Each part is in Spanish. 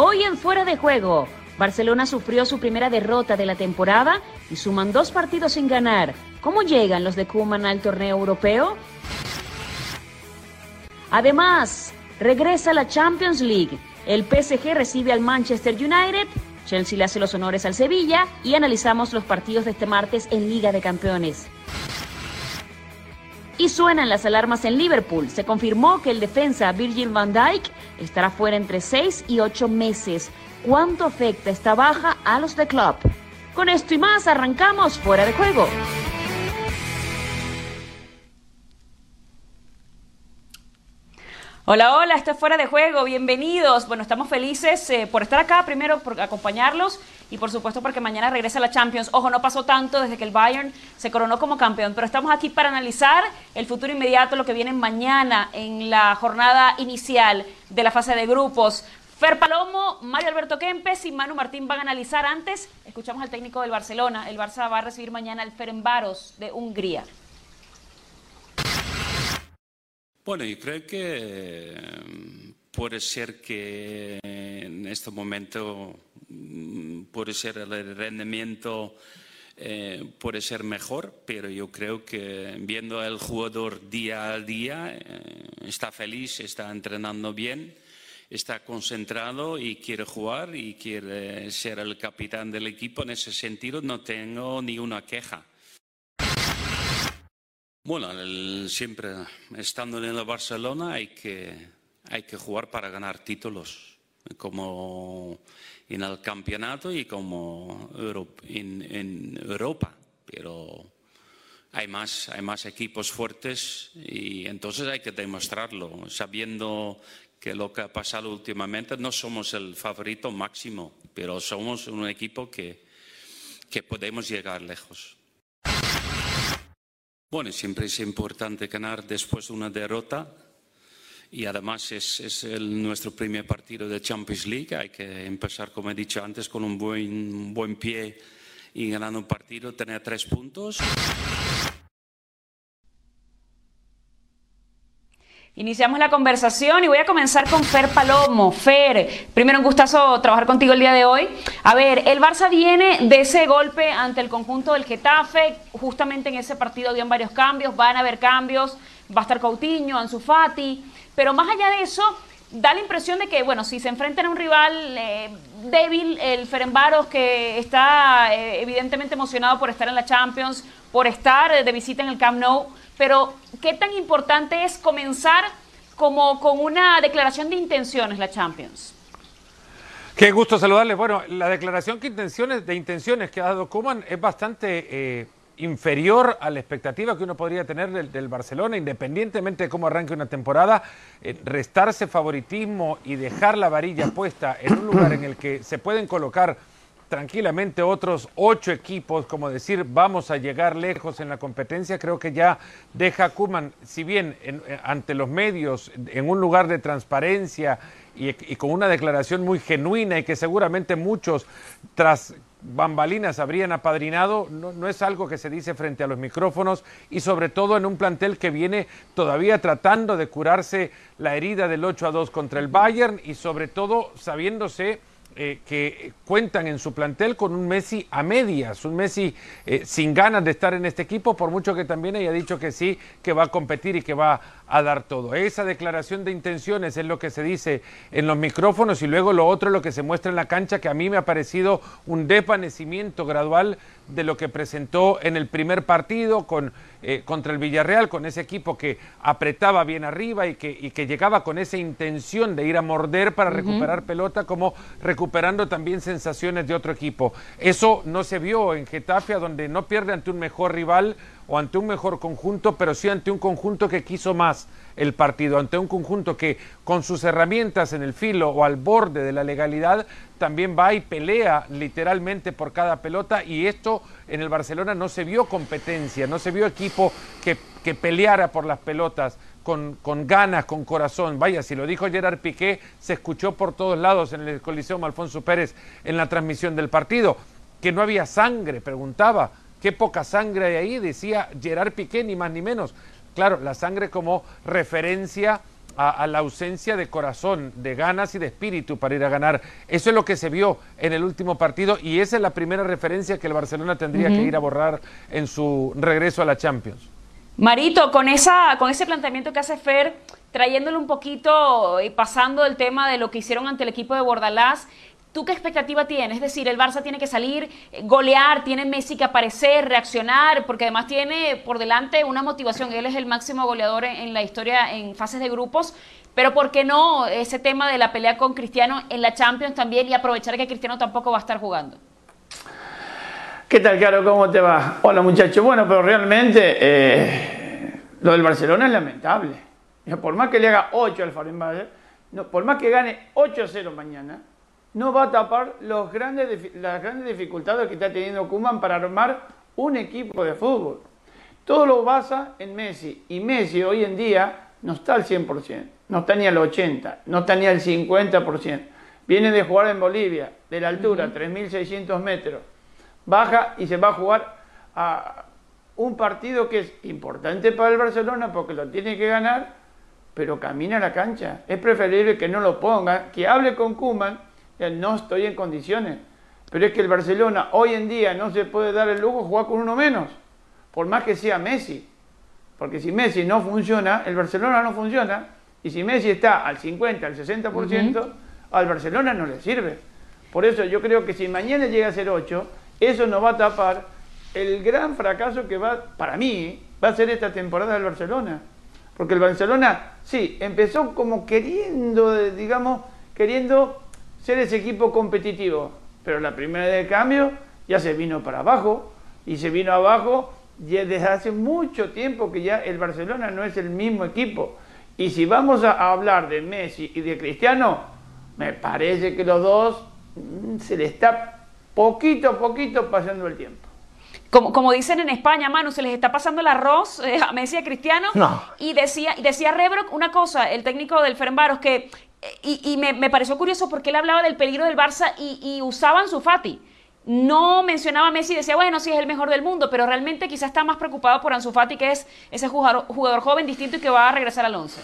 Hoy en Fuera de Juego, Barcelona sufrió su primera derrota de la temporada y suman dos partidos sin ganar. ¿Cómo llegan los de Kuman al torneo europeo? Además, regresa la Champions League. El PSG recibe al Manchester United, Chelsea le hace los honores al Sevilla y analizamos los partidos de este martes en Liga de Campeones. Y suenan las alarmas en Liverpool. Se confirmó que el defensa Virgil van Dijk estará fuera entre 6 y 8 meses. ¿Cuánto afecta esta baja a los de club? Con esto y más arrancamos fuera de juego. Hola, hola, esto es Fuera de Juego, bienvenidos. Bueno, estamos felices eh, por estar acá, primero por acompañarlos y por supuesto porque mañana regresa la Champions. Ojo, no pasó tanto desde que el Bayern se coronó como campeón, pero estamos aquí para analizar el futuro inmediato, lo que viene mañana en la jornada inicial de la fase de grupos. Fer Palomo, Mario Alberto Kempes y Manu Martín van a analizar antes. Escuchamos al técnico del Barcelona. El Barça va a recibir mañana al Ferenbaros de Hungría. Bueno, yo creo que mm, puede ser que en este momento mm, puede ser el rendimiento eh, puede ser mejor, pero yo creo que viendo al jugador día a día eh, está feliz, está entrenando bien, está concentrado y quiere jugar y quiere ser el capitán del equipo. En ese sentido no tengo ni una queja. Bueno, siempre estando en el Barcelona hay que, hay que jugar para ganar títulos, como en el campeonato y como en, Europa. Pero hay más, hay más equipos fuertes y entonces hay que demostrarlo, sabiendo que lo que ha pasado últimamente no somos el favorito máximo, pero somos un equipo que, que podemos llegar lejos. Bueno, siempre es importante ganar después de una derrota y además es, nuestro primer partido de Champions League. Hay que empezar, como he dicho antes, con un buen, buen pie y ganando un partido, tener tres puntos. Iniciamos la conversación y voy a comenzar con Fer Palomo. Fer, primero un gustazo trabajar contigo el día de hoy. A ver, el Barça viene de ese golpe ante el conjunto del Getafe. Justamente en ese partido habían varios cambios, van a haber cambios. Va a estar Coutinho, Ansu Fati. Pero más allá de eso, da la impresión de que, bueno, si se enfrentan a un rival eh, débil, el Ferenbaros, que está eh, evidentemente emocionado por estar en la Champions, por estar de visita en el Camp Nou pero ¿qué tan importante es comenzar como con una declaración de intenciones la Champions? Qué gusto saludarles. Bueno, la declaración de intenciones, de intenciones que ha dado Kuman es bastante eh, inferior a la expectativa que uno podría tener del, Barcelona, independientemente de cómo arranque una temporada, eh, restarse favoritismo y dejar la varilla puesta en un lugar en el que se pueden colocar tranquilamente otros ocho equipos, como decir, vamos a llegar lejos en la competencia, creo que ya deja a Kuman, si bien eh, ante los medios, en un lugar de transparencia y, y, con una declaración muy genuina y que seguramente muchos tras bambalinas habrían apadrinado, no, no, es algo que se dice frente a los micrófonos y sobre todo en un plantel que viene todavía tratando de curarse la herida del 8 a 2 contra el Bayern y sobre todo sabiéndose eh, que cuentan en su plantel con un Messi a medias, un Messi eh, sin ganas de estar en este equipo, por mucho que también haya dicho que sí, que va a competir y que va a dar todo. Esa declaración de intenciones es lo que se dice en los micrófonos y luego lo otro es lo que se muestra en la cancha, que a mí me ha parecido un desvanecimiento gradual de lo que presentó en el primer partido con, eh, contra el Villarreal, con ese equipo que apretaba bien arriba y que, y que llegaba con esa intención de ir a morder para recuperar pelota, como recuperando también sensaciones de otro equipo. Eso no se vio en Getafe, donde no pierde ante un mejor rival o ante un mejor conjunto, pero sí ante un conjunto que quiso más el partido, ante un conjunto que con sus herramientas en el filo o al borde de la legalidad también va y pelea literalmente por cada pelota y esto en el Barcelona no se vio competencia, no se vio equipo que, que peleara por las pelotas. Con, con, ganas, con corazón. Vaya, si lo dijo Gerard Piqué, se escuchó por todos lados en el Coliseo Alfonso Pérez en la transmisión del partido. Que no había sangre, preguntaba. Qué poca sangre hay ahí, decía Gerard Piqué, ni más ni menos. Claro, la sangre como referencia a, la ausencia de corazón, de ganas y de espíritu para ir a ganar. Eso es lo que se vio en el último partido y esa es la primera referencia que el Barcelona tendría que ir a borrar en su regreso a la Champions. Marito, con, esa, con ese planteamiento que hace Fer, trayéndole un poquito y pasando el tema de lo que hicieron ante el equipo de Bordalás, ¿Tú qué expectativa tienes? Es decir, el Barça tiene que salir, eh, golear, tiene Messi que aparecer, reaccionar, porque además tiene por delante una motivación. Él es el máximo goleador en, la historia en fases de grupos. Pero ¿por qué no ese tema de la pelea con Cristiano en la Champions también y aprovechar que Cristiano tampoco va a estar jugando? ¿Qué tal, Caro? ¿Cómo te va? Hola, muchachos. Bueno, pero realmente eh, lo del Barcelona es lamentable. Por más que le haga 8 al Farenbach, no, por más que gane 8-0 mañana, no va a tapar los grandes, las grandes dificultades que está teniendo Kuman para armar un equipo de fútbol. Todo lo basa en Messi. Y Messi hoy en día no está al 100%, no está ni al 80%, no está ni al 50%. Viene de jugar en Bolivia, de la altura, 3.600 metros. Baja y se va a jugar a un partido que es importante para el Barcelona porque lo tiene que ganar, pero camina a la cancha. Es preferible que no lo ponga, que hable con Kuman no estoy en condiciones. Pero es que el Barcelona hoy en día no se puede dar el lujo de jugar con uno menos, por más que sea Messi. Porque si Messi no funciona, el Barcelona no funciona. Y si Messi está al 50, al 60%, al Barcelona no le sirve. Por eso yo creo que si mañana llega a ser 8, eso nos va a tapar el gran fracaso que va, para mí, va a ser esta temporada del Barcelona. Porque el Barcelona, sí, empezó como queriendo, digamos, queriendo ser ese equipo competitivo. Pero la primera de cambio ya se vino para abajo y se vino abajo ya desde hace mucho tiempo que ya el Barcelona no es el mismo equipo. Y si vamos a hablar de Messi y de Cristiano, me parece que los dos mm, se le está poquito a poquito pasando el tiempo. Como, como, dicen en España, Manu, se les está pasando el arroz eh, a Messi y a Cristiano. No. Y decía, y decía Rebrock una cosa, el técnico del Ferenbaros, que y, me, pareció curioso porque él hablaba del peligro del Barça y, y usaban su Fati. No mencionaba Messi y decía, bueno, sí es el mejor del mundo, pero realmente quizás está más preocupado por Ansu Fati, que es ese jugador, jugador joven distinto y que va a regresar al 11.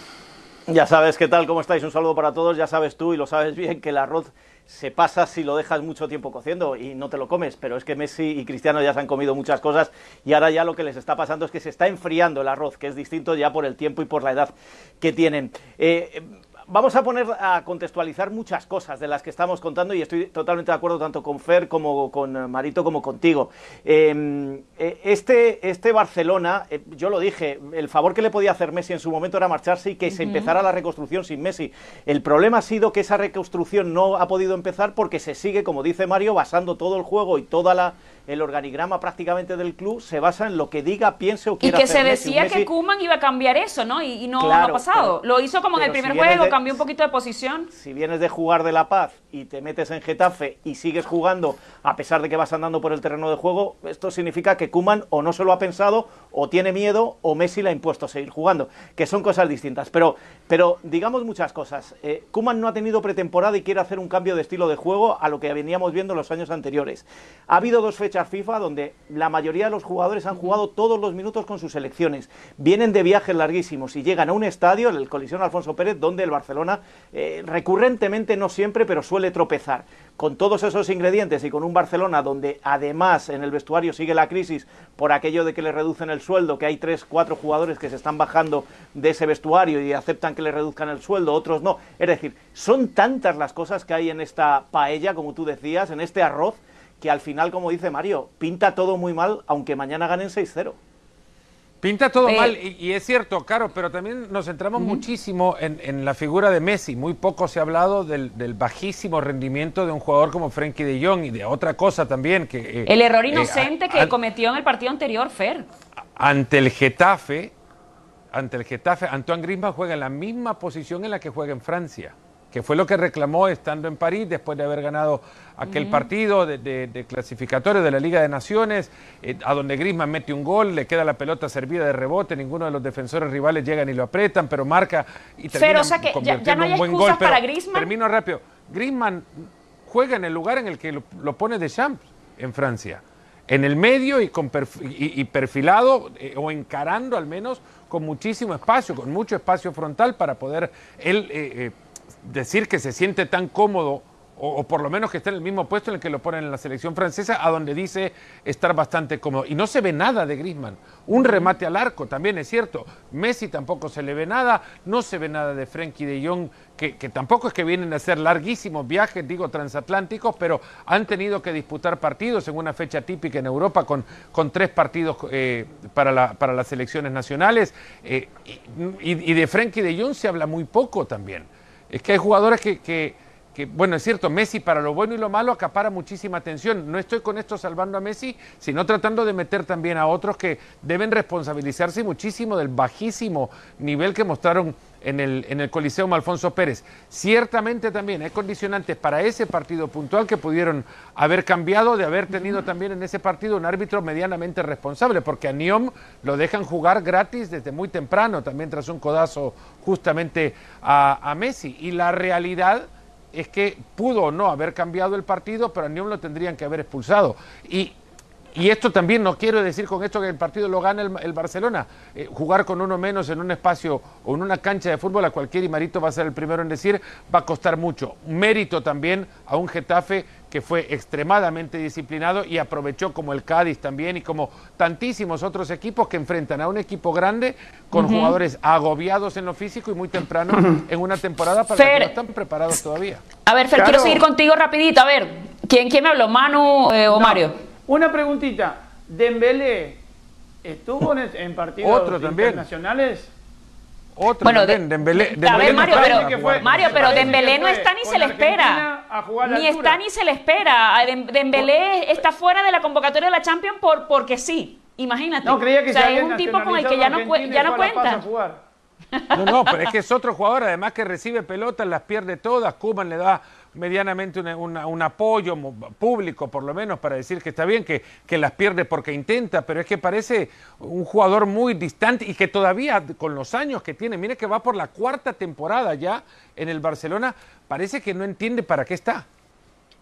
Ya sabes qué tal, cómo estáis. Un saludo para todos. Ya sabes tú y lo sabes bien que el arroz se pasa si lo dejas mucho tiempo cociendo y no te lo comes, pero es que Messi y Cristiano ya se han comido muchas cosas y ahora ya lo que les está pasando es que se está enfriando el arroz, que es distinto ya por el tiempo y por la edad que tienen. Eh, vamos a poner a contextualizar muchas cosas de las que estamos contando y estoy totalmente de acuerdo tanto con Fer como con Marito como contigo. Em, eh, este, este Barcelona, eh, yo lo dije, el favor que le podía hacer Messi en su momento era marcharse y que se empezara la reconstrucción sin Messi. El problema ha sido que esa reconstrucción no ha podido empezar porque se sigue, como dice Mario, basando todo el juego y toda la el organigrama prácticamente del club se basa en lo que diga, piense o quiera Y que se decía que Kuman iba a cambiar eso, ¿no? Y, no, ha pasado. lo hizo como en el primer juego, cambió un poquito de posición. Si vienes de jugar de La Paz y te metes en Getafe y sigues jugando a pesar de que vas andando por el terreno de juego, esto significa que Kuman o no se lo ha pensado o tiene miedo o Messi le ha impuesto a seguir jugando, que son cosas distintas. Pero, pero digamos muchas cosas. Eh, Kuman no ha tenido pretemporada y quiere hacer un cambio de estilo de juego a lo que veníamos viendo los años anteriores. Ha habido dos fechas FIFA donde la mayoría de los jugadores han jugado todos los minutos con sus selecciones. Vienen de viajes larguísimos y llegan a un estadio, el Colisión Alfonso Pérez, donde el Barcelona eh, recurrentemente, no siempre, pero suele tropezar. Con todos esos ingredientes y con un Barcelona donde además en el vestuario sigue la crisis por aquello de que le reducen el sueldo, que hay tres, cuatro jugadores que se están bajando de ese vestuario y aceptan que le reduzcan el sueldo, otros no. Es decir, son tantas las cosas que hay en esta paella, como tú decías, en este arroz, que al final, como dice Mario, pinta todo muy mal, aunque mañana ganen 6-0. Pinta todo mal, y, es cierto, Caro, pero también nos centramos muchísimo en, la figura de Messi. Muy poco se ha hablado del, bajísimo rendimiento de un jugador como Frenkie de Jong y de otra cosa también que... Eh, el error eh, inocente que cometió en el partido anterior, Fer. Ante el Getafe, ante el Getafe, Antoine Griezmann juega en la misma posición en la que juega en Francia que fue lo que reclamó estando en París después de haber ganado aquel partido de, clasificatorio de la Liga de Naciones, eh, a donde Grisman mete un gol, le queda la pelota servida de rebote, ninguno de los defensores rivales llegan y lo apretan, pero marca y termina pero, o sea que ya, no hay un buen gol. Para Griezmann. Termino rápido. Griezmann juega en el lugar en el que lo, pone de Champs en Francia. en el medio y, con y, perfilado eh, o encarando al menos con muchísimo espacio, con mucho espacio frontal para poder él eh, eh, decir que se siente tan cómodo o, por lo menos que está en el mismo puesto en el que lo ponen en la selección francesa, a donde dice estar bastante cómodo. Y no se ve nada de Griezmann. Un remate al arco también es cierto. Messi tampoco se le ve nada, no se ve nada de Frenkie de Jong, que, tampoco es que vienen a hacer larguísimos viajes, digo, transatlánticos, pero han tenido que disputar partidos en una fecha típica en Europa con, con tres partidos eh, para, la, para las selecciones nacionales. Eh, y, de Frenkie de Jong se habla muy poco también. Es que hay jugadores que que, bueno, es cierto, Messi para lo bueno y lo malo acapara muchísima atención. No estoy con esto salvando a Messi, sino tratando de meter también a otros que deben responsabilizarse muchísimo del bajísimo nivel que mostraron en el, en el Coliseo Alfonso Pérez. Ciertamente también hay condicionantes para ese partido puntual que pudieron haber cambiado de haber tenido también en ese partido un árbitro medianamente responsable, porque a Niom lo dejan jugar gratis desde muy temprano, también tras un codazo justamente a, a Messi. Y la realidad es que pudo o no haber cambiado el partido, pero a Newell lo tendrían que haber expulsado. Y y esto también no quiero decir con esto que el partido lo gane el, Barcelona. Eh, jugar con uno menos en un espacio o en una cancha de fútbol a cualquier Imarito va a ser el primero en decir, va a costar mucho. Mérito también a un Getafe que fue extremadamente disciplinado y aprovechó como el Cádiz también y como tantísimos otros equipos que enfrentan a un equipo grande con jugadores agobiados en lo físico y muy temprano en una temporada para que no están preparados todavía. A ver, Fer, quiero seguir contigo rapidito. A ver, ¿quién, quién me habló? ¿Manu eh, o Mario? Una preguntita. Dembélé estuvo en, partidos internacionales. Otro bueno, Dembélé, a ver, Mario, pero, Mario, pero Dembélé no está ni se le espera. Ni está ni se le espera. Dembélé está fuera de la convocatoria de la Champions por, porque sí. Imagínate. No, creía que o sea, es un tipo con el que ya no, ya no cuenta. No, no, pero es que es otro jugador, además que recibe pelotas, las pierde todas. Kuman le da medianamente un apoyo público, por lo menos, para decir que está bien, que, que, las pierde porque intenta, pero es que parece un jugador muy distante y que todavía con los años que tiene, mire que va por la cuarta temporada ya en el Barcelona, parece que no entiende para qué está.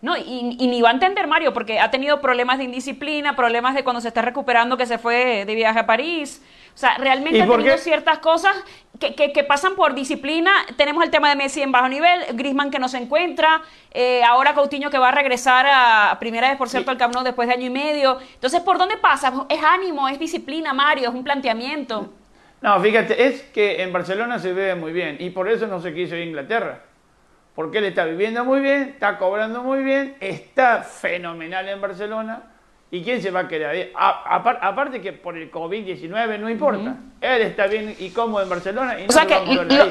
No, y, ni va a entender Mario, porque ha tenido problemas de indisciplina, problemas de cuando se está recuperando que se fue de viaje a París. O sea, realmente tenido ciertas cosas que, que, pasan por disciplina. Tenemos el tema de Messi en bajo nivel, Grisman que no se encuentra, eh, ahora Coutinho que va a regresar a, primera vez, por cierto, al Camp Nou después de año y medio. Entonces, ¿por dónde pasa? Es ánimo, es disciplina, Mario, es un planteamiento. No, fíjate, es que en Barcelona se ve muy bien y por eso no se quiso ir a Inglaterra porque él está viviendo muy bien, está cobrando muy bien, está fenomenal en Barcelona ¿Y quién se va a quedar ahí? aparte que por el COVID-19 no importa. Él está bien y cómodo en Barcelona. Y o sea que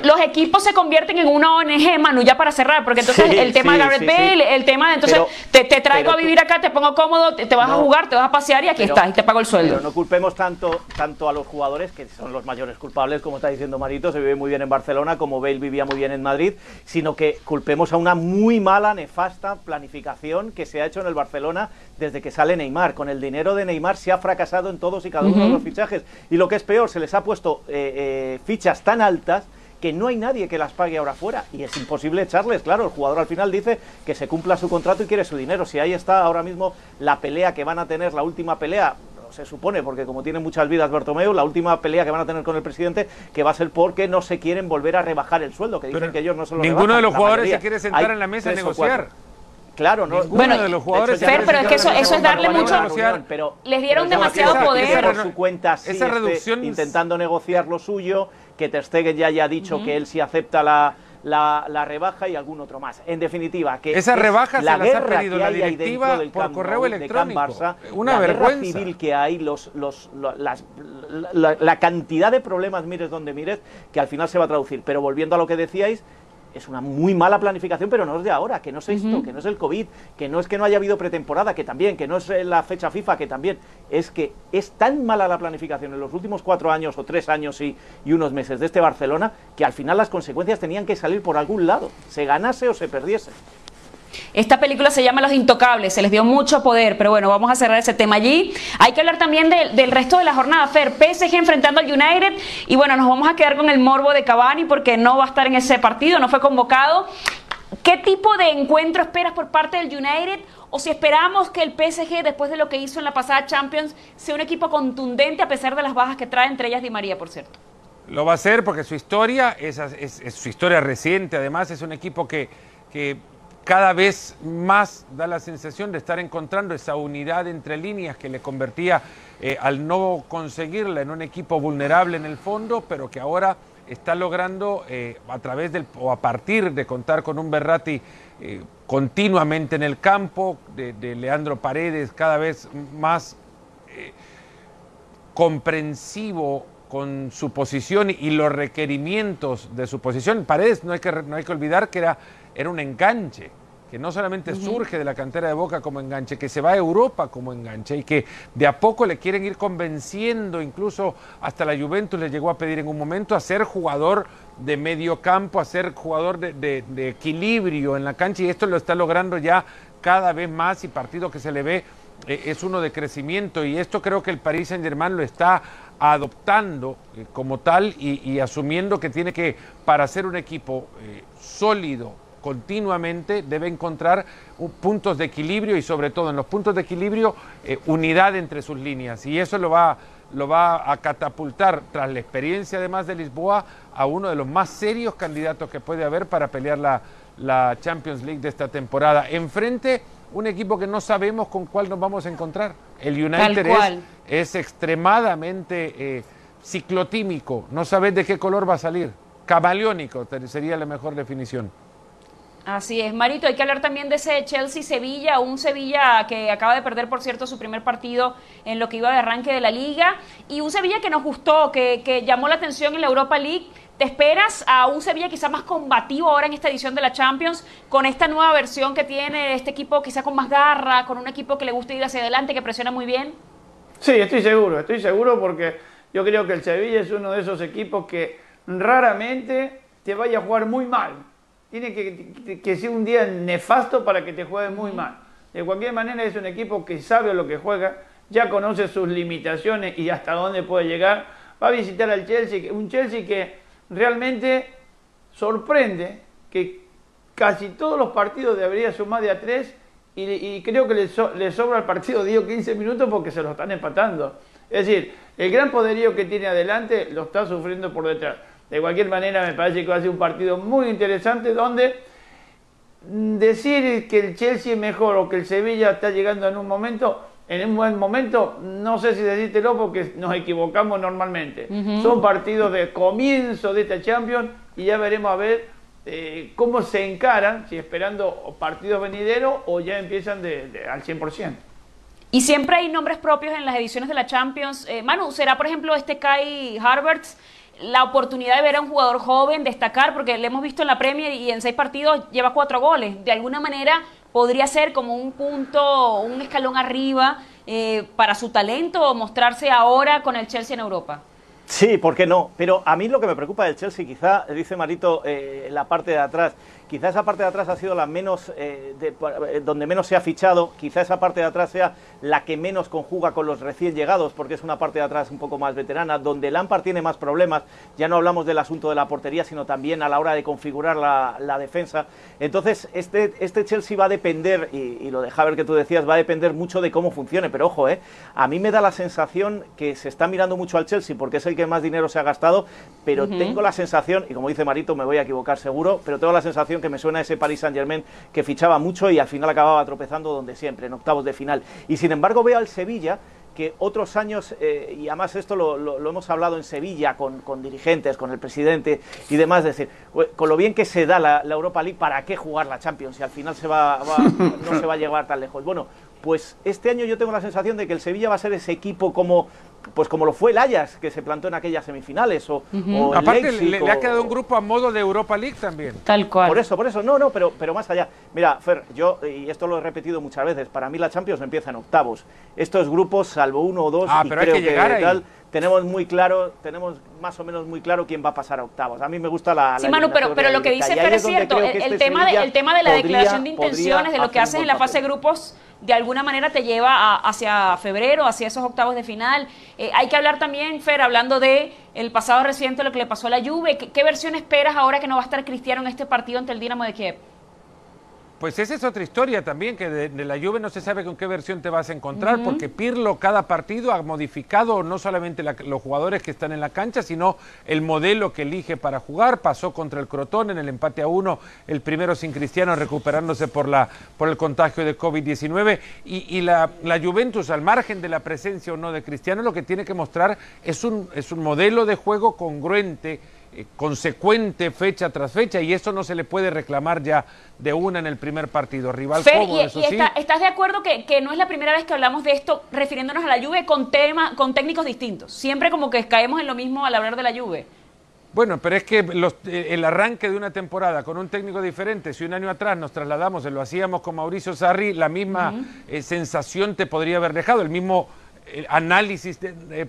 los equipos se convierten en una ONG, Manu, ya para cerrar, porque entonces el tema de Gareth Bale, el tema de entonces te, traigo a vivir acá, te pongo cómodo, te, vas a jugar, te vas a pasear y aquí estás, y te pago el sueldo. Pero no culpemos tanto, tanto a los jugadores, que son los mayores culpables, como está diciendo Marito, se vive muy bien en Barcelona, como Bale vivía muy bien en Madrid, sino que culpemos a una muy mala, nefasta planificación que se ha hecho en el Barcelona desde que sale Neymar. Con el dinero de Neymar se ha fracasado en todos y cada uno de los fichajes. Y lo que es peor, se les ha puesto eh, eh, fichas tan altas que no hay nadie que las pague ahora fuera y es imposible echarles, claro, el jugador al final dice que se cumpla su contrato y quiere su dinero. Si ahí está ahora mismo la pelea que van a tener, la última pelea, se supone, porque como tiene muchas vidas Bertomeu, la última pelea que van a tener con el presidente, que va a ser porque no se quieren volver a rebajar el sueldo, que dicen que ellos no se lo Ninguno de los jugadores se quiere sentar en la mesa a negociar. Claro, no. Bueno, de los jugadores pero es que eso, eso es darle mucho. Pero, les dieron demasiado poder. Por su cuenta, sí, esa reducción intentando negociar lo suyo, que Ter Stegen ya haya dicho que él sí acepta la, la, rebaja y algún otro más. En definitiva, que esa rebaja la se las ha pedido la directiva por correo electrónico. Barça, Una la vergüenza. guerra civil que hay, los, los, las, la, la, cantidad de problemas, mires donde mires, que al final se va a traducir. Pero volviendo a lo que decíais, es una muy mala planificación, pero no es de ahora, que no es esto, que no es el COVID, que no es que no haya habido pretemporada, que también, que no es eh, la fecha FIFA, que también, es que es tan mala la planificación en los últimos cuatro años o tres años y, y unos meses de este Barcelona, que al final las consecuencias tenían que salir por algún lado, se ganase o se perdiese. Esta película se llama Los Intocables, se les dio mucho poder, pero bueno, vamos a cerrar ese tema allí. Hay que hablar también del resto de la jornada. Fer, PSG enfrentando al United y bueno, nos vamos a quedar con el morbo de Cavani porque no va a estar en ese partido, no fue convocado. ¿Qué tipo de encuentro esperas por parte del United? O si esperamos que el PSG, después de lo que hizo en la pasada Champions, sea un equipo contundente a pesar de las bajas que trae, entre ellas Di María, por cierto. Lo va a hacer porque su historia es, su historia reciente, además es un equipo que cada vez más da la sensación de estar encontrando esa unidad entre líneas que le convertía eh, al no conseguirla en un equipo vulnerable en el fondo, pero que ahora está logrando eh, a través del o a partir de contar con un Berrati eh, continuamente en el campo, de, Leandro Paredes cada vez más comprensivo con su posición y los requerimientos de su posición. Paredes no hay que, no hay que olvidar que era, era un enganche, que no solamente surge de la cantera de Boca como enganche, que se va a Europa como enganche y que de a poco le quieren ir convenciendo, incluso hasta la Juventus le llegó a pedir en un momento a ser jugador de medio campo, a ser jugador de, de equilibrio en la cancha y esto lo está logrando ya cada vez más y partido que se le ve eh, es uno de crecimiento y esto creo que el Paris Saint Germain lo está adoptando eh, como tal y, asumiendo que tiene que, para ser un equipo eh, sólido continuamente, debe encontrar puntos de equilibrio y sobre todo en los puntos de equilibrio unidad entre sus líneas y eso lo va, lo va a catapultar tras la experiencia además de Lisboa a uno de los más serios candidatos que puede haber para pelear la, la Champions League de esta temporada. Enfrente un equipo que no sabemos con cuál nos vamos a encontrar. El United es, extremadamente eh, ciclotímico, no sabes de qué color va a salir. Camaleónico sería la mejor definición. Así es, Marito, hay que hablar también de ese Chelsea-Sevilla, un Sevilla que acaba de perder, por cierto, su primer partido en lo que iba de arranque de la liga, y un Sevilla que nos gustó, que, que llamó la atención en la Europa League ¿Te esperas a un Sevilla quizá más combativo ahora en esta edición de la Champions, con esta nueva versión que tiene este equipo quizá con más garra, con un equipo que le gusta ir hacia adelante, que presiona muy bien? Sí, estoy seguro, estoy seguro porque yo creo que el Sevilla es uno de esos equipos que raramente te vaya a jugar muy mal. Tiene que, que ser un día nefasto para que te juegue muy mal. De cualquier manera es un equipo que sabe lo que juega, ya conoce sus limitaciones y hasta dónde puede llegar. Va a visitar al Chelsea, un Chelsea que realmente sorprende que casi todos los partidos debería sumar de a tres y, creo que le, sobra el partido 10 o 15 minutos porque se lo están empatando. Es decir, el gran poderío que tiene adelante lo está sufriendo por detrás. De cualquier manera, me parece que va a ser un partido muy interesante donde decir que el Chelsea es mejor o que el Sevilla está llegando en un momento en un buen momento, no sé si decírtelo porque nos equivocamos normalmente. Son partidos de comienzo de esta Champions y ya veremos a ver eh, cómo se encaran, si esperando partidos venideros o ya empiezan de, al 100%. Y siempre hay nombres propios en las ediciones de la Champions. Eh, Manu, ¿será por ejemplo este Kai Harvards la oportunidad de ver a un jugador joven destacar? Porque le hemos visto en la Premier y en seis partidos lleva cuatro goles. De alguna manera podría ser como un punto, un escalón arriba eh, para su talento o mostrarse ahora con el Chelsea en Europa. Sí, ¿por qué no? Pero a mí lo que me preocupa del Chelsea, quizá, dice Marito, eh, la parte de atrás, quizá esa parte de atrás ha sido la menos, eh, eh, donde menos se ha fichado, quizá esa parte de atrás sea la que menos conjuga con los recién llegados, porque es una parte de atrás un poco más veterana, donde Lampard tiene más problemas, ya no hablamos del asunto de la portería, sino también a la hora de configurar la, defensa. Entonces, este, este Chelsea va a depender, y, lo de ver que tú decías, va a depender mucho de cómo funcione, pero ojo, eh, a mí me da la sensación que se está mirando mucho al Chelsea, porque es el que más dinero se ha gastado, pero tengo la sensación, y como dice Marito, me voy a equivocar seguro, pero tengo la sensación que me suena ese Paris Saint Germain que fichaba mucho y al final acababa tropezando donde siempre, en octavos de final. Y sin embargo veo al Sevilla que otros años, eh, y además esto lo, hemos hablado en Sevilla con, dirigentes, con el presidente y demás, decir, con lo bien que se da la, Europa League, ¿para qué jugar la Champions? Si al final se va, no se va a llegar tan lejos. Bueno, pues este año yo tengo la sensación de que el Sevilla va a ser ese equipo como pues como lo fue el Ajax, que se plantó en aquellas semifinales. O, Aparte, le, ha quedado un grupo a modo de Europa League también. Tal cual. Por eso, por eso. No, no, pero, pero más allá. Mira, Fer, yo, y esto lo he repetido muchas veces, para mí la Champions empieza en octavos. Estos grupos, salvo uno o dos, ah, pero creo hay que, llegar tal, tenemos muy claro, tenemos más o menos muy claro quién va a pasar a octavos. A mí me gusta la. Sí, Manu, pero, pero lo que dice Fer es cierto. El, este tema de, el tema de la declaración de intenciones, de lo que haces en la fase de grupos de alguna manera te lleva hacia febrero, hacia esos octavos de final. Eh, hay que hablar también, Fer, hablando de el pasado reciente, lo que le pasó a la Juve. ¿Qué, versión esperas ahora que no va a estar Cristiano en este partido ante el Dinamo de Kiev? Pues esa es otra historia también, que de, la Juve no se sabe con qué versión te vas a encontrar, porque Pirlo cada partido ha modificado no solamente los jugadores que están en la cancha, sino el modelo que elige para jugar. Pasó contra el Crotón en el empate a uno, el primero sin Cristiano recuperándose por, la, por el contagio de COVID-19. Y, la, la, Juventus, al margen de la presencia o no de Cristiano, lo que tiene que mostrar es un, es un modelo de juego congruente eh, consecuente fecha tras fecha y eso no se le puede reclamar ya de una en el primer partido. Rival cómodo, eso sí. ¿Estás de acuerdo que, no es la primera vez que hablamos de esto refiriéndonos a la Juve con, tema, con técnicos distintos? Siempre como que caemos en lo mismo al hablar de la Juve. Bueno, pero es que eh, el arranque de una temporada con un técnico diferente, si un año atrás nos trasladamos, lo hacíamos con Mauricio Sarri, la misma eh, sensación te podría haber dejado, el mismo análisis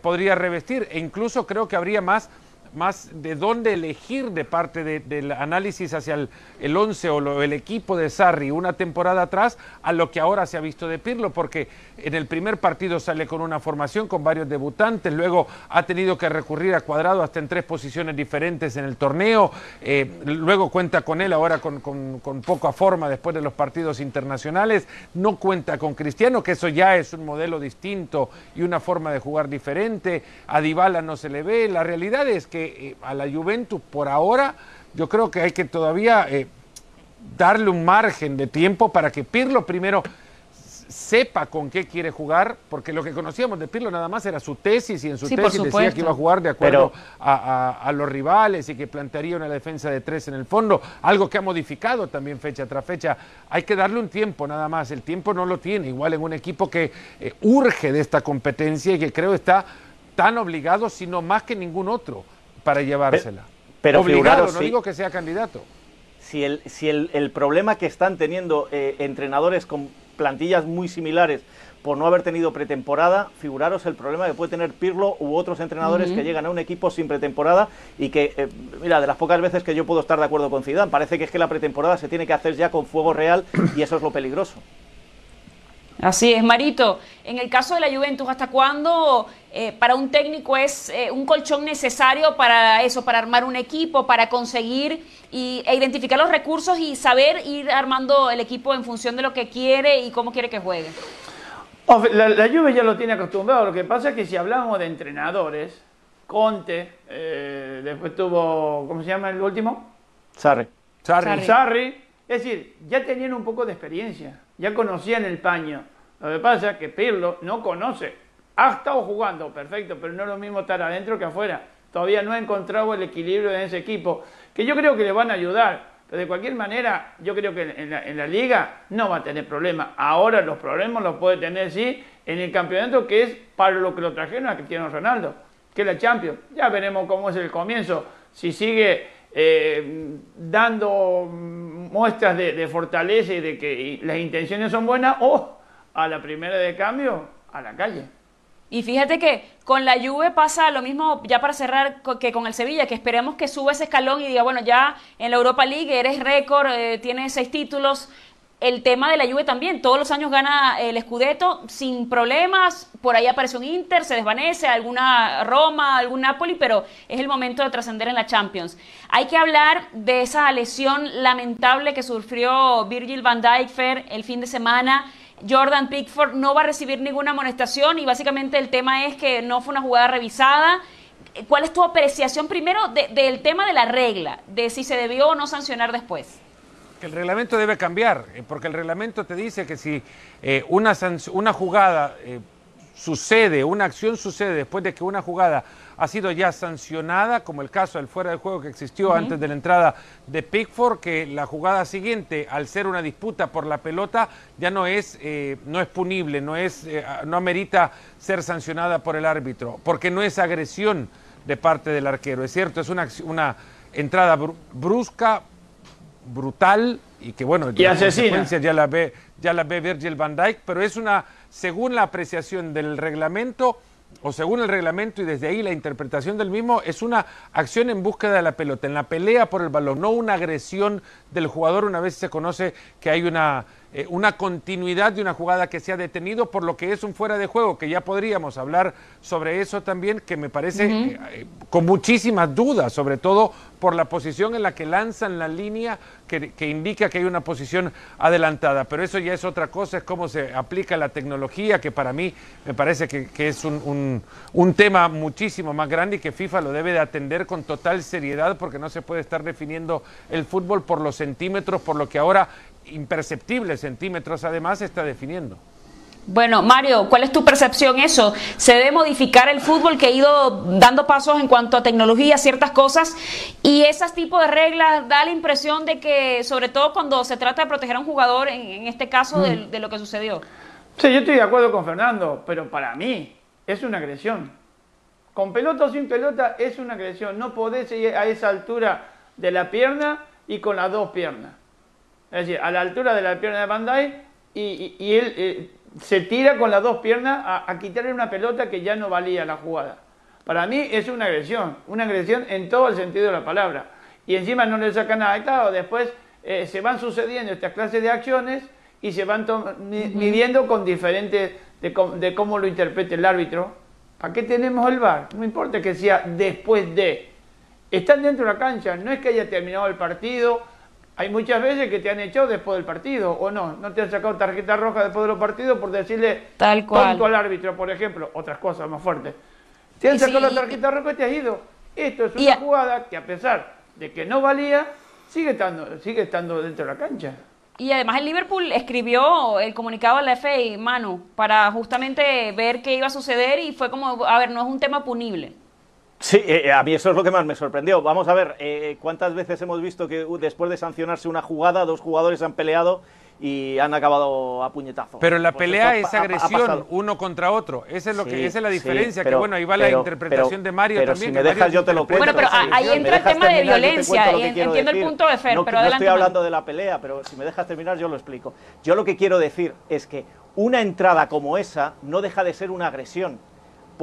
podría revestir e incluso creo que habría más más de dónde elegir de parte del análisis hacia el, el once o el equipo de Sarri una temporada atrás a lo que ahora se ha visto de Pirlo, porque en el primer partido sale con una formación con varios debutantes, luego ha tenido que recurrir a Cuadrado hasta en tres posiciones diferentes en el torneo, eh, luego cuenta con él ahora con, con, poca forma después de los partidos internacionales, no cuenta con Cristiano, que eso ya es un modelo distinto y una forma de jugar diferente, a Dybala no se le ve, la realidad es que eh, a la Juventus. Por ahora yo creo que hay que todavía eh, darle un margen de tiempo para que Pirlo primero sepa con qué quiere jugar, porque lo que conocíamos de Pirlo nada más era su tesis y en su tesis decía que iba a jugar de acuerdo a, los rivales y que plantearía una defensa de tres en el fondo, algo que ha modificado también fecha tras fecha. Hay que darle un tiempo nada más, el tiempo no lo tiene, igual en un equipo que eh, urge de esta competencia y que creo está tan obligado, sino más que ningún otro para llevársela. Pero, Obligado, no digo que sea candidato. Si el, si el, problema que están teniendo eh, entrenadores con plantillas muy similares por no haber tenido pretemporada, figuraros el problema que puede tener Pirlo u otros entrenadores que llegan a un equipo sin pretemporada y que, eh, mira, de las pocas veces que yo puedo estar de acuerdo con Zidane, parece que es que la pretemporada se tiene que hacer ya con fuego real y eso es lo peligroso. Así es, Marito. En el caso de la Juventus, ¿hasta cuándo eh, para un técnico es eh, un colchón necesario para eso, para armar un equipo, para conseguir y, e identificar los recursos y saber ir armando el equipo en función de lo que quiere y cómo quiere que juegue? La, la Juve ya lo tiene acostumbrado. Lo que pasa es que si hablamos de entrenadores, Conte, eh, después tuvo, ¿cómo se llama el último? Sarri. Sarri. Sarri. Es decir, ya tenían un poco de experiencia, ya conocían el paño. Lo que pasa es que Pirlo no conoce. Ha estado jugando, perfecto, pero no es lo mismo estar adentro que afuera. Todavía no ha encontrado el equilibrio en ese equipo, que yo creo que le van a ayudar. Pero de cualquier manera, yo creo que en la, liga no va a tener problemas. Ahora los problemas los puede tener, sí, en el campeonato que es para lo que lo trajeron a Cristiano Ronaldo, que es la Champions. Ya veremos cómo es el comienzo. Si sigue eh, dando muestras de, fortaleza y de que las intenciones son buenas, o a la primera de cambio, a la calle. Y fíjate que con la Juve pasa lo mismo, ya para cerrar, que con el Sevilla, que esperemos que suba ese escalón y diga, bueno, ya en la Europa League eres récord, eh, tienes seis títulos. El tema de la Juve también, todos los años gana el Scudetto sin problemas, por ahí aparece un Inter, se desvanece, alguna Roma, algún Napoli, pero es el momento de trascender en la Champions. Hay que hablar de esa lesión lamentable que sufrió Virgil van Dijk el fin de semana Jordan Pickford no va a recibir ninguna amonestación y básicamente el tema es que no fue una jugada revisada. ¿Cuál es tu apreciación primero del tema de la regla, de si se debió o no sancionar después? El reglamento debe cambiar, eh, porque el reglamento te dice que si eh, una, jugada eh, sucede, una acción sucede después de que una jugada ha sido ya sancionada, como el caso del fuera de juego que existió antes de la entrada de Pickford, que la jugada siguiente, al ser una disputa por la pelota, ya no es, eh, no es punible, no, es, eh, no amerita ser sancionada por el árbitro, porque no es agresión de parte del arquero. Es cierto, es una, una entrada brusca, brutal, y que bueno, y asesina. ya la ve, ya la ve Virgil van Dijk, pero es una, según la apreciación del reglamento, o según el reglamento y desde ahí la interpretación del mismo, es una acción en búsqueda de la pelota, en la pelea por el balón, no una agresión del jugador una vez se conoce que hay una eh, una continuidad de una jugada que se ha detenido por lo que es un fuera de juego, que ya podríamos hablar sobre eso también, que me parece eh, eh, con muchísimas dudas, sobre todo por la posición en la que lanzan la línea que, que, indica que hay una posición adelantada. Pero eso ya es otra cosa, es cómo se aplica la tecnología, que para mí me parece que, que es un, un, un tema muchísimo más grande y que FIFA lo debe de atender con total seriedad porque no se puede estar definiendo el fútbol por los centímetros, por lo que ahora imperceptibles centímetros además se está definiendo. Bueno, Mario, ¿cuál es tu percepción eso? ¿Se debe modificar el fútbol que ha ido dando pasos en cuanto a tecnología, ciertas cosas? Y esas tipos de reglas da la impresión de que, sobre todo cuando se trata de proteger a un jugador, en, en este caso, mm. de, de, lo que sucedió. Sí, yo estoy de acuerdo con Fernando, pero para mí es una agresión. Con pelota o sin pelota es una agresión. No podés ir a esa altura de la pierna y con las dos piernas. Es decir, a la altura de la pierna de Bandai y, y, y él eh, se tira con las dos piernas a, a, quitarle una pelota que ya no valía la jugada. Para mí es una agresión, una agresión en todo el sentido de la palabra. Y encima no le saca nada. Claro, después eh, se van sucediendo estas clases de acciones y se van midiendo con diferentes de, de cómo lo interprete el árbitro. ¿Para qué tenemos el VAR? No importa que sea después de. Están dentro de la cancha, no es que haya terminado el partido hay muchas veces que te han echado después del partido, o no, no te han sacado tarjeta roja después de los partidos por decirle Tal cual. tonto al árbitro, por ejemplo, otras cosas más fuertes. Te han sacado sí, la tarjeta roja y te has ido. Esto es una jugada que a pesar de que no valía, sigue estando, sigue estando dentro de la cancha. Y además el Liverpool escribió el comunicado a la FA, Manu, para justamente ver qué iba a suceder y fue como, a ver, no es un tema punible. Sí, eh, a mí eso es lo que más me sorprendió. Vamos a ver, eh, ¿cuántas veces hemos visto que uh, después de sancionarse una jugada, dos jugadores han peleado y han acabado a puñetazo? Pero la pues pelea es agresión ha, ha uno contra otro. Esa es, lo que, esa es la diferencia. Sí, pero, que bueno, ahí va pero, la interpretación pero, de Mario pero también. Si me dejas, Mario yo te lo cuento. Bueno, pero ahí entra el tema de violencia. Y entiendo decir. el punto de Fer, no, pero no adelante. estoy hablando de la pelea, pero si me dejas terminar, yo lo explico. Yo lo que quiero decir es que una entrada como esa no deja de ser una agresión.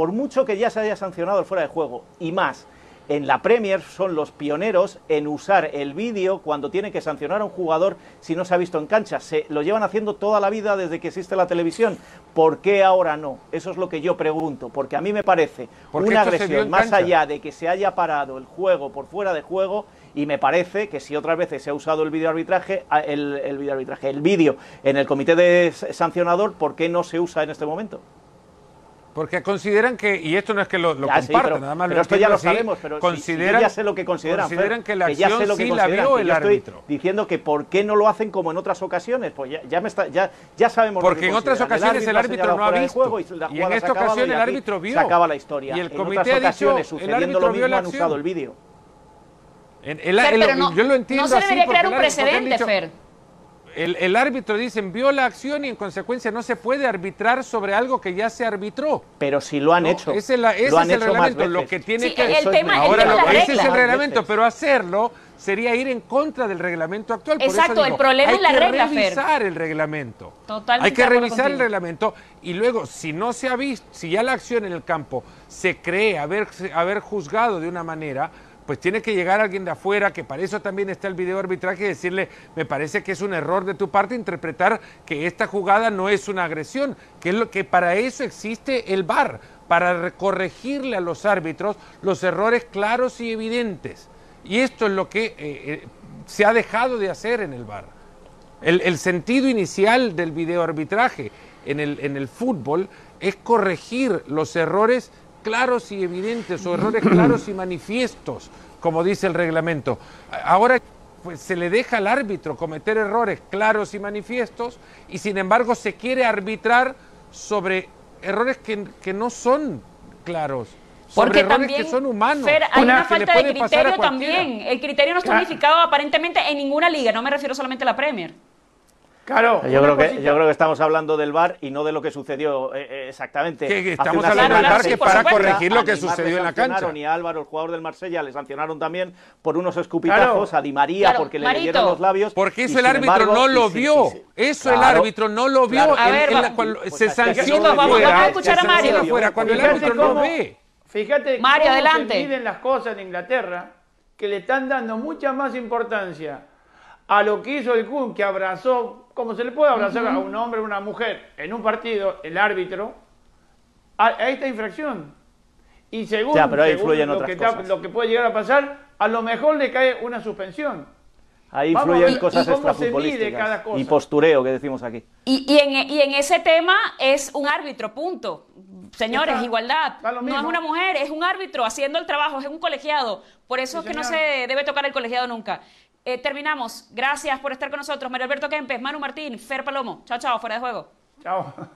Por mucho que ya se haya sancionado el fuera de juego, y más en la Premier son los pioneros en usar el vídeo cuando tienen que sancionar a un jugador si no se ha visto en cancha. Se lo llevan haciendo toda la vida desde que existe la televisión. ¿Por qué ahora no? Eso es lo que yo pregunto, porque a mí me parece una agresión más allá de que se haya parado el juego por fuera de juego y me parece que si otras veces se ha usado el vídeo arbitraje, el, el vídeo arbitraje, el vídeo en el comité de sancionador, ¿por qué no se usa en este momento? Porque consideran que, y esto no es que lo, lo ya, compartan, sí, pero, nada más pero lo esto ya lo sabemos, pero consideran, si, ya sé lo que consideran. Consideran que la que acción ya sé lo que sí la vio el árbitro. diciendo que por qué no lo hacen como en otras ocasiones, pues ya, ya, me está, ya, ya sabemos Porque lo que en otras ocasiones el árbitro, el árbitro no ha visto. Y, la y en esta ocasión el árbitro vio. Se acaba la historia. Y el en comité otras ocasiones, dicho, sucediendo lo mismo, han usado el vídeo. No, yo lo entiendo no se debería crear un precedente, Fer. El, el, árbitro dice vio la acción y en consecuencia no se puede arbitrar sobre algo que ya se arbitró. Pero si lo han no, hecho. Ese, la, ese lo es el reglamento. Lo que tiene sí, que el tema, ahora el tema lo, la ese es el reglamento, pero hacerlo sería ir en contra del reglamento actual. Por Exacto, eso digo, el problema hay es la que regla, revisar Fer. el reglamento. Totalmente hay que revisar contigo. el reglamento y luego, si no se ha visto, si ya la acción en el campo se cree haber, haber juzgado de una manera, pues tiene que llegar alguien de afuera, que para eso también está el video arbitraje, y decirle, me parece que es un error de tu parte interpretar que esta jugada no es una agresión, que es lo que para eso existe el VAR, para corregirle a los árbitros los errores claros y evidentes. Y esto es lo que eh, eh, se ha dejado de hacer en el VAR. El, sentido inicial del video arbitraje en el, en el fútbol es corregir los errores claros y evidentes o errores claros y manifiestos, como dice el reglamento. Ahora pues, se le deja al árbitro cometer errores claros y manifiestos y sin embargo se quiere arbitrar sobre errores que, que no son claros. Sobre Porque errores también, que son humanos. Fer, hay una, una falta de criterio también. El criterio no está unificado aparentemente en ninguna liga, no me refiero solamente a la Premier. Claro, yo creo, que, yo creo que estamos hablando del VAR y no de lo que sucedió eh, eh, exactamente. Que, que estamos hablando del VAR que para corregir lo que sucedió en la cancha. Y a Álvaro, el jugador del Marsella, le sancionaron también por unos escupitajos claro. a Di María claro, porque le Marito. leyeron los labios. Porque eso el árbitro embargo, no lo vio. Sí, sí, eso claro, el árbitro no lo vio. Claro. A ver, en la, cuando, pues se sanciona vamos, fuera. Vamos a escuchar a Mario. Fuera, cuando el árbitro no ve. Fíjate Mario, cómo adelante. se miden las cosas en Inglaterra, que le están dando mucha más importancia a lo que hizo el Kun, que abrazó, como se le puede abrazar a un hombre o una mujer en un partido, el árbitro, a, a esta infracción. Y según, Ya, pero ahí según influyen lo, otras que lo que puede llegar a pasar, a lo mejor le cae una suspensión. Ahí influyen cosas ¿y extrafutbolísticas. Y postureo, que decimos aquí. Y, y en, y en ese tema es un árbitro, punto. Señores, Está- igualdad. está No es una mujer, es un árbitro haciendo el trabajo, es un colegiado. Por eso Sí, es que no se debe tocar el colegiado nunca. Eh, terminamos. Gracias por estar con nosotros. Mario Alberto Kempes, Manu Martín, Fer Palomo. Chao, chao, fuera de juego. Chao.